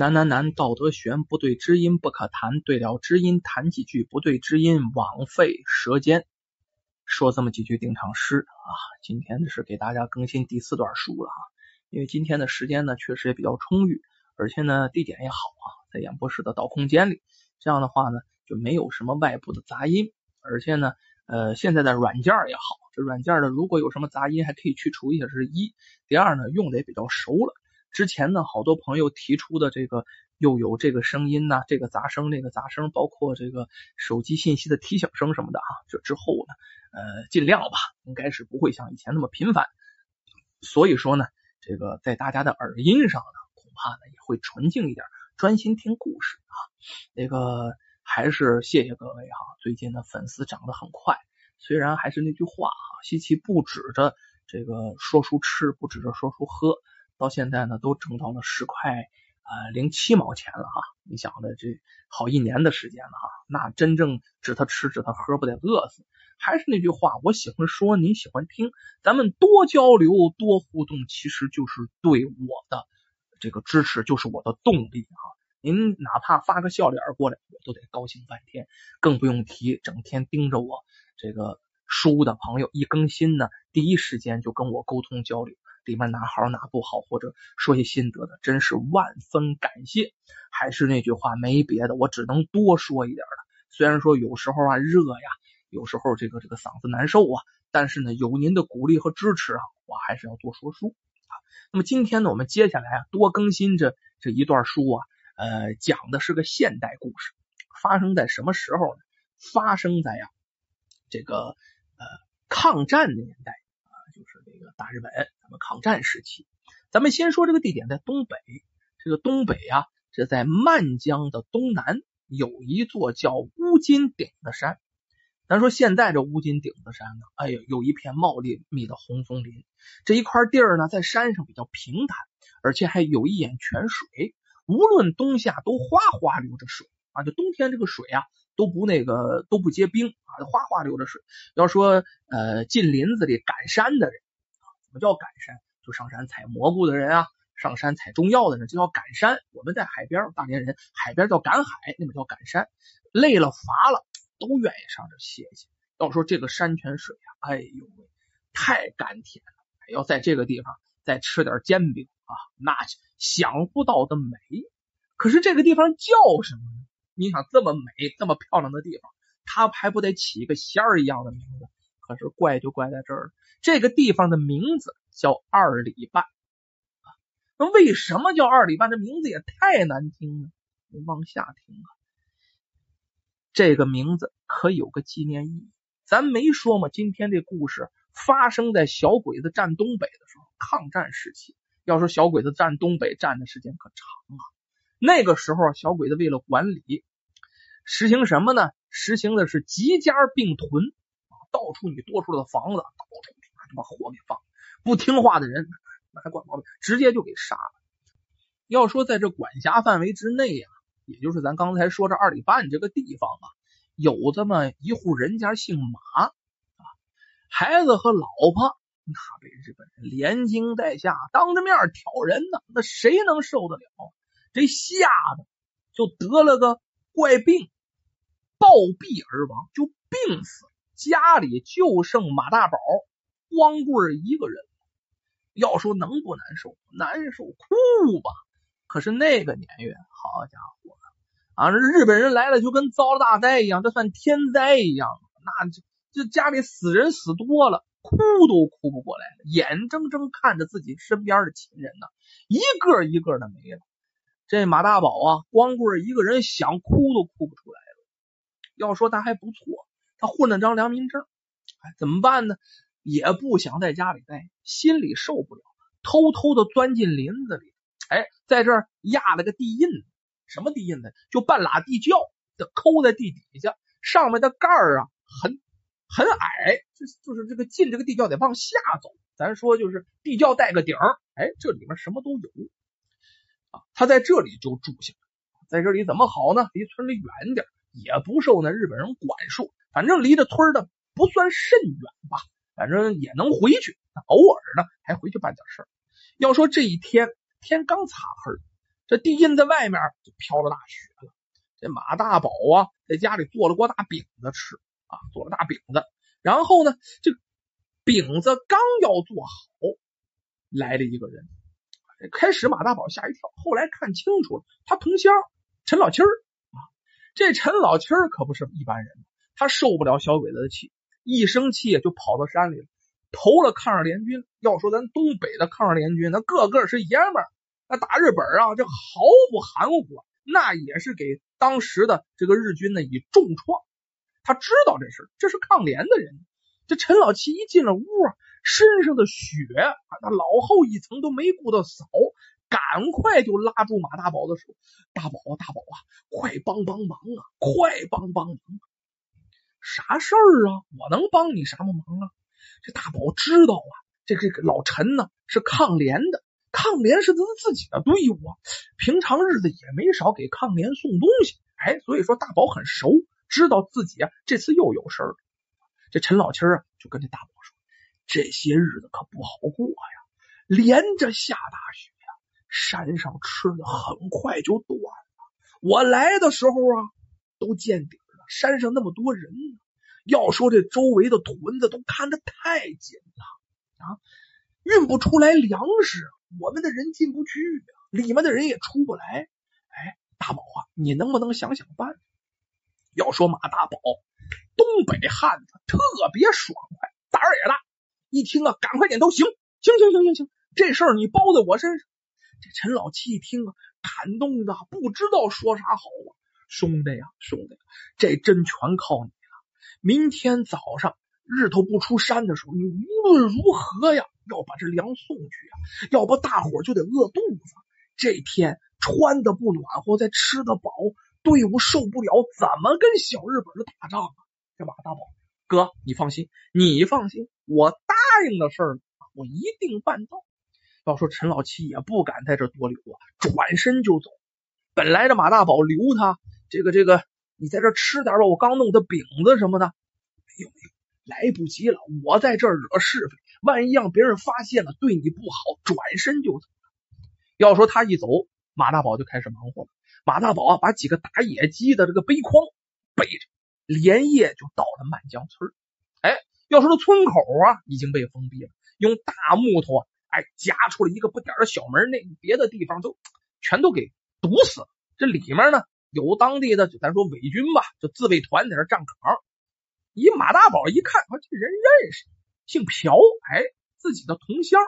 难难难，道德悬，不对知音不可谈，对了知音谈几句，不对知音枉费舌尖。说这么几句定场诗啊，今天是给大家更新第四段书了啊，因为今天的时间呢确实也比较充裕，而且呢地点也好啊，在演播室的导空间里，这样的话呢就没有什么外部的杂音，而且呢呃现在的软件也好，这软件呢如果有什么杂音还可以去除一下，是一，第二呢用的也比较熟了。之前呢，好多朋友提出的这个又有这个声音呐，这个杂声，那个杂声，包括这个手机信息的提醒声什么的啊，这之后呢，呃，尽量吧，应该是不会像以前那么频繁。所以说呢，这个在大家的耳音上呢，恐怕呢也会纯净一点，专心听故事啊。那个还是谢谢各位哈，最近的粉丝涨得很快。虽然还是那句话啊，西奇不指着这个说书吃，不指着说书喝。到现在呢，都挣到了十块啊零七毛钱了哈！你想的这好一年的时间了哈，那真正指他吃指他喝不得饿死。还是那句话，我喜欢说，你喜欢听，咱们多交流多互动，其实就是对我的这个支持，就是我的动力哈。您哪怕发个笑脸过来，我都得高兴半天，更不用提整天盯着我这个书的朋友，一更新呢，第一时间就跟我沟通交流。里面哪好哪不好，或者说些心得的，真是万分感谢。还是那句话，没别的，我只能多说一点了。虽然说有时候啊热呀，有时候这个这个嗓子难受啊，但是呢有您的鼓励和支持啊，我还是要多说书啊。那么今天呢，我们接下来啊多更新这这一段书啊，呃，讲的是个现代故事，发生在什么时候呢？发生在呀这个呃抗战的年代。就是这个大日本，咱们抗战时期，咱们先说这个地点在东北。这个东北啊，这在漫江的东南有一座叫乌金顶的山。咱说现在这乌金顶子山呢，哎呦，有一片茂密密的红松林。这一块地儿呢，在山上比较平坦，而且还有一眼泉水，无论冬夏都哗哗流着水啊。就冬天这个水啊。都不那个都不结冰啊，哗哗流着水。要说呃进林子里赶山的人啊，怎么叫赶山？就上山采蘑菇的人啊，上山采中药的人，就叫赶山。我们在海边，大连人海边叫赶海，那边叫赶山。累了乏了，都愿意上这歇歇。要说这个山泉水啊，哎呦喂，太甘甜了。要在这个地方再吃点煎饼啊，那想不到的美。可是这个地方叫什么呢？你想这么美、这么漂亮的地方，它还不得起一个仙儿一样的名字？可是怪就怪在这儿了，这个地方的名字叫二里半。那为什么叫二里半？这名字也太难听了。你往下听啊，这个名字可有个纪念意义。咱没说吗？今天这故事发生在小鬼子占东北的时候，抗战时期。要说小鬼子占东北占的时间可长啊。那个时候，小鬼子为了管理。实行什么呢？实行的是集家并屯到处你多出来的房子，到处他把火给放，不听话的人那还管毛病，直接就给杀了。要说在这管辖范围之内呀，也就是咱刚才说这二里半这个地方啊，有这么一户人家姓马啊，孩子和老婆那被日本人连惊带吓，当着面挑人呢，那谁能受得了？这吓得就得了个怪病。暴毙而亡，就病死。家里就剩马大宝光棍一个人。要说能不难受？难受哭吧。可是那个年月，好家伙啊！日本人来了，就跟遭了大灾一样，这算天灾一样。那就这家里死人死多了，哭都哭不过来，眼睁睁看着自己身边的亲人呢，一个一个的没了。这马大宝啊，光棍一个人，想哭都哭不出来了。要说他还不错，他混了张良民证，哎，怎么办呢？也不想在家里待，心里受不了，偷偷的钻进林子里，哎，在这儿压了个地印，什么地印呢？就半拉地窖，的抠在地底下，上面的盖儿啊，很很矮，就就是这个进这个地窖得往下走，咱说就是地窖带个顶儿，哎，这里面什么都有啊，他在这里就住下了，在这里怎么好呢？离村里远点。也不受那日本人管束，反正离着村的不算甚远吧，反正也能回去。偶尔呢还回去办点事儿。要说这一天天刚擦黑，这地印在外面就飘着大雪了。这马大宝啊，在家里做了锅大饼子吃啊，做了大饼子。然后呢，这饼子刚要做好，来了一个人。开始马大宝吓一跳，后来看清楚了，他同乡陈老七儿啊。这陈老七儿可不是一般人，他受不了小鬼子的气，一生气就跑到山里了，投了抗日联军。要说咱东北的抗日联军，那个个是爷们儿，那打日本啊，这毫不含糊，那也是给当时的这个日军呢以重创。他知道这事，这是抗联的人。这陈老七一进了屋啊，身上的血啊，那老厚一层都没顾得扫，赶快就拉住马大宝的手：“大宝啊，大宝啊，快帮帮忙啊，快帮帮忙！啥事儿啊？我能帮你什么忙啊？”这大宝知道啊，这这个老陈呢是抗联的，抗联是他自己的队伍啊，平常日子也没少给抗联送东西，哎，所以说大宝很熟，知道自己啊这次又有事儿。这陈老七啊，就跟这大宝说：“这些日子可不好过呀，连着下大雪呀，山上吃的很快就断了。我来的时候啊，都见底了。山上那么多人呢，要说这周围的屯子都看得太紧了啊，运不出来粮食，我们的人进不去呀，里面的人也出不来。哎，大宝啊，你能不能想想办法？要说马大宝。”东北汉子特别爽快，胆儿也大。一听啊，赶快点头，行行行行行行，这事儿你包在我身上。这陈老七一听啊，感动的不知道说啥好啊。兄弟呀，兄弟，这真全靠你了。明天早上日头不出山的时候，你无论如何呀，要把这粮送去啊，要不大伙就得饿肚子。这天穿的不暖和，再吃的饱，队伍受不了，怎么跟小日本打仗啊？这马大宝，哥，你放心，你放心，我答应的事儿，我一定办到。要说陈老七也不敢在这多留啊，转身就走。本来这马大宝留他，这个这个，你在这吃点吧，我刚弄的饼子什么的，没有，来不及了，我在这惹是非，万一让别人发现了，对你不好，转身就走。要说他一走，马大宝就开始忙活了。马大宝啊，把几个打野鸡的这个背筐背着。连夜就到了满江村哎，要说这村口啊已经被封闭了，用大木头啊，哎夹出了一个不点的小门，那别的地方都全都给堵死了。这里面呢有当地的，咱说伪军吧，就自卫团在这站岗。一马大宝一看，啊这人认识，姓朴，哎，自己的同乡，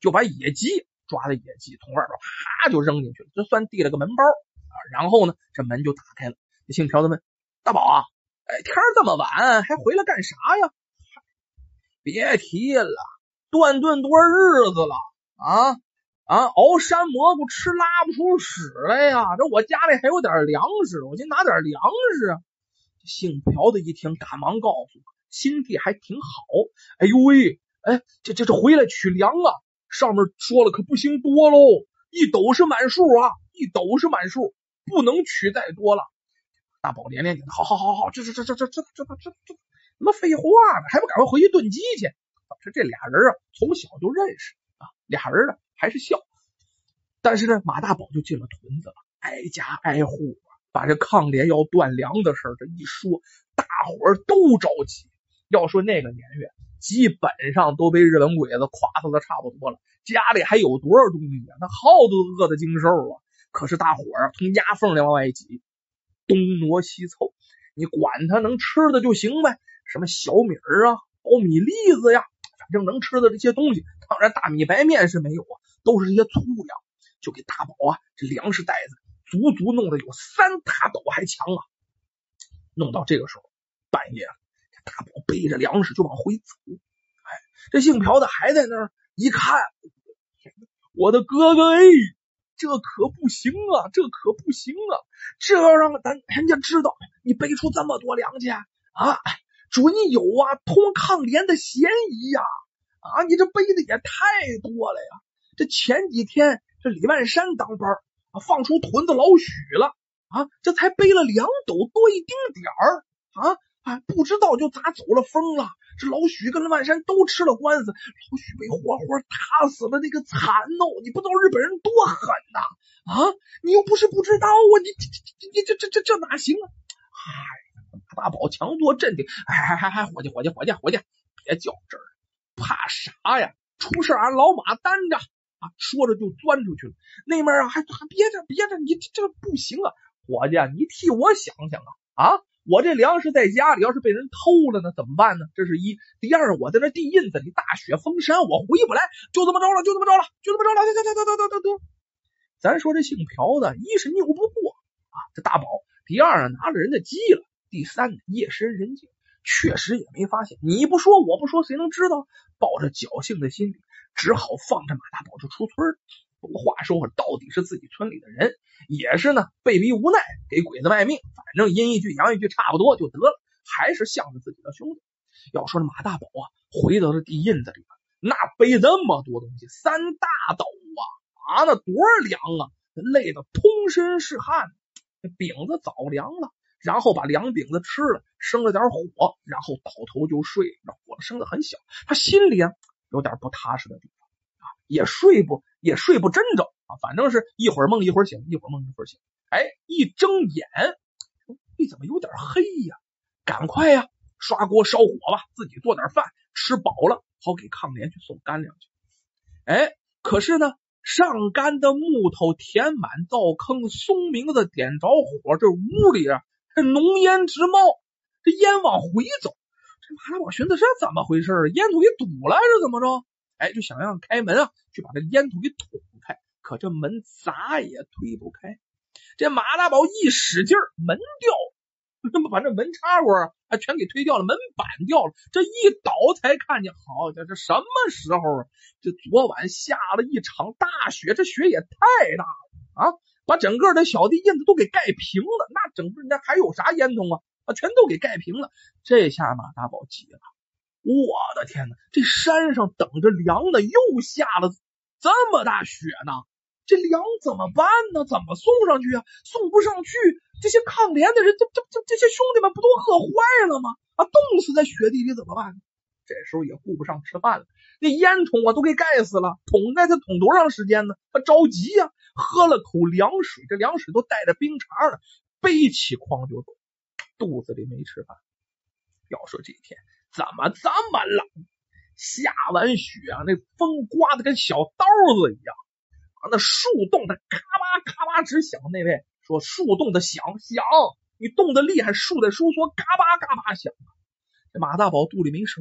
就把野鸡抓的野鸡从外边啪就扔进去了，这算递了个门包啊。然后呢，这门就打开了。这姓朴的问大宝啊。哎，天这么晚还回来干啥呀？别提了，断顿多少日子了啊啊！熬山蘑菇吃，拉不出屎来呀！这我家里还有点粮食，我先拿点粮食。姓朴的一听，赶忙告诉，心地还挺好。哎呦喂，哎，这这这回来取粮啊！上面说了，可不行多喽，一斗是满数啊，一斗是满数，不能取再多了。大宝连连点头，好好好好，这这这这这这这这这。什么废话呢？还不赶快回去炖鸡去？这这俩人啊，从小就认识啊，俩人呢还是笑。但是呢，马大宝就进了屯子了，挨家挨户把这抗联要断粮的事这一说，大伙儿都着急。要说那个年月，基本上都被日本鬼子垮死的差不多了，家里还有多少东西啊？那耗子饿得精瘦啊！可是大伙儿从牙缝里往外挤。东挪西凑，你管他能吃的就行呗。什么小米儿啊、苞米粒子呀，反正能吃的这些东西，当然大米白面是没有啊，都是这些粗粮。就给大宝啊，这粮食袋子足足弄得有三大斗还强啊。弄到这个时候，半夜，这大宝背着粮食就往回走。哎，这姓朴的还在那儿一看，我的哥哥哎！这可不行啊！这可不行啊！这要让咱人家知道你背出这么多粮去啊，准有啊通抗联的嫌疑呀！啊，你这背的也太多了呀！这前几天这李万山当班啊，放出屯子老许了啊，这才背了两斗多一丁点儿啊，啊，不知道就咋走了风了。这老许跟万山都吃了官司，老许被活活打死了，那个惨哦！你不知道日本人多狠呐！啊，你又不是不知道啊，你你你这这这这哪行啊？嗨，大宝强作镇定，哎哎哎哎，伙计伙计伙计伙计，别较真儿，怕啥呀？出事俺老马担着啊！说着就钻出去了。那面啊，还还憋着憋着，你这这不行啊，伙计，你替我想想啊啊！我这粮食在家里，要是被人偷了呢，怎么办呢？这是一。第二，我在那地印子里，大雪封山，我回不来，就这么着了，就这么着了，就这么着了。得得得得得得得。咱说这姓朴的，一是拗不过啊，这大宝；第二呢，拿了人的鸡了；第三，夜深人静，确实也没发现。你不说，我不说，谁能知道？抱着侥幸的心理，只好放着马大宝就出村。不过话说回来，到底是自己村里的人，也是呢，被逼无奈给鬼子卖命。反正阴一句阳一句，差不多就得了，还是向着自己的兄弟。要说这马大宝啊，回到了地印子里边，那背这么多东西，三大斗啊啊，那多凉啊，累得通身是汗。饼子早凉了，然后把凉饼子吃了，生了点火，然后倒头就睡。那火生的很小，他心里啊有点不踏实的地方啊，也睡不。也睡不真着啊，反正是一会儿梦一会儿醒，一会儿梦一会儿醒。哎，一睁眼，你怎么有点黑呀？赶快呀，刷锅烧火吧，自己做点饭，吃饱了好给抗联去送干粮去。哎，可是呢，上干的木头填满灶坑，松明子点着火，这屋里啊，这浓烟直冒，这烟往回走。这马大宝寻思这怎么回事？烟囱给堵了是怎么着？哎，就想让开门啊，去把这烟囱给捅开，可这门咋也推不开。这马大宝一使劲，门掉，那么把这门插过啊全给推掉了，门板掉了。这一倒才看见，好家伙，这什么时候啊？这昨晚下了一场大雪，这雪也太大了啊，把整个的小地印子都给盖平了。那整个人家还有啥烟囱啊？啊，全都给盖平了。这下马大宝急了。我的天哪！这山上等着粮的又下了这么大雪呢，这粮怎么办呢？怎么送上去啊？送不上去，这些抗联的人，这这这这些兄弟们不都饿坏了吗？啊，冻死在雪地里怎么办？这时候也顾不上吃饭了，那烟囱啊都给盖死了，捅开它捅多长时间呢？他着急呀，喝了口凉水，这凉水都带着冰碴的，背起筐就走，肚子里没吃饭。要说这天。怎么这么冷？下完雪啊，那风刮的跟小刀子一样啊，那树冻的咔吧咔吧直响。那位说树冻的响响，你冻的厉害，树在收缩，嘎巴嘎巴响。这马大宝肚里没食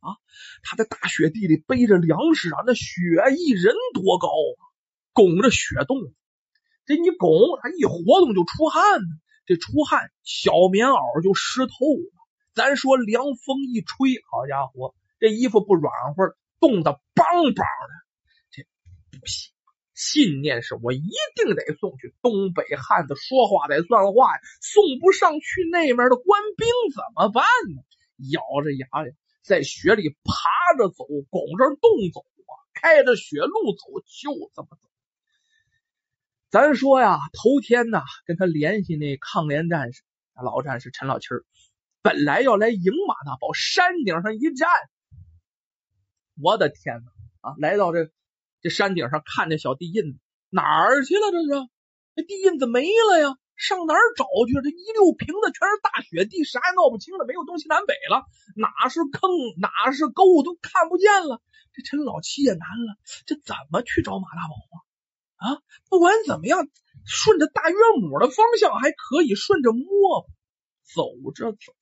啊，他在大雪地里背着粮食啊，那雪一人多高啊，拱着雪洞，这你拱，他一活动就出汗，这出汗小棉袄就湿透了。咱说凉风一吹，好家伙，这衣服不软和，冻得梆梆的。这不行，信念是我一定得送去。东北汉子说话得算话呀，送不上去，那面的官兵怎么办呢？咬着牙呀，在雪里爬着走，拱着洞走啊，开着雪路走，就这么走。咱说呀，头天呐，跟他联系那抗联战士，老战士陈老七儿。本来要来迎马大宝，山顶上一站，我的天哪！啊，来到这这山顶上，看见小地印哪儿去了？这是这地印子没了呀，上哪儿找去？这一溜平的全是大雪地，啥也闹不清了，没有东西南北了，哪是坑，哪是沟，都看不见了。这陈老七也难了，这怎么去找马大宝啊？啊，不管怎么样，顺着大约母的方向还可以，顺着摸，走着走着。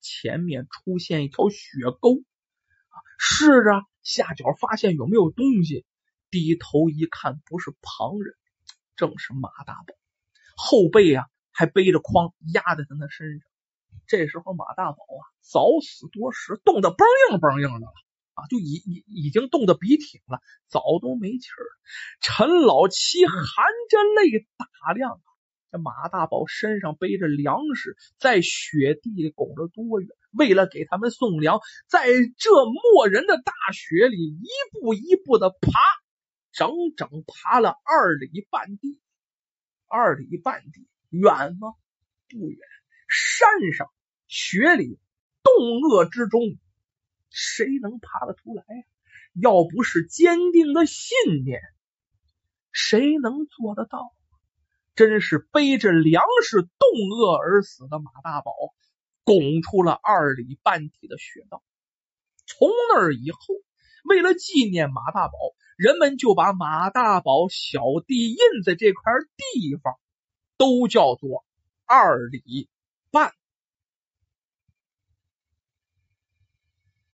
前面出现一条雪沟，试着下脚发现有没有东西，低头一看，不是旁人，正是马大宝，后背啊还背着筐压在他那身上。这时候马大宝啊早死多时，冻得嘣硬嘣硬的了啊，就已已已经冻得笔挺了，早都没气儿。陈老七含着泪打量。这马大宝身上背着粮食，在雪地里拱着多远？为了给他们送粮，在这没人的大雪里一步一步的爬，整整爬了二里半地。二里半地远吗？不远。山上雪里冻饿之中，谁能爬得出来呀？要不是坚定的信念，谁能做得到？真是背着粮食冻饿而死的马大宝，拱出了二里半体的雪道。从那以后，为了纪念马大宝，人们就把马大宝小弟印在这块地方，都叫做二里。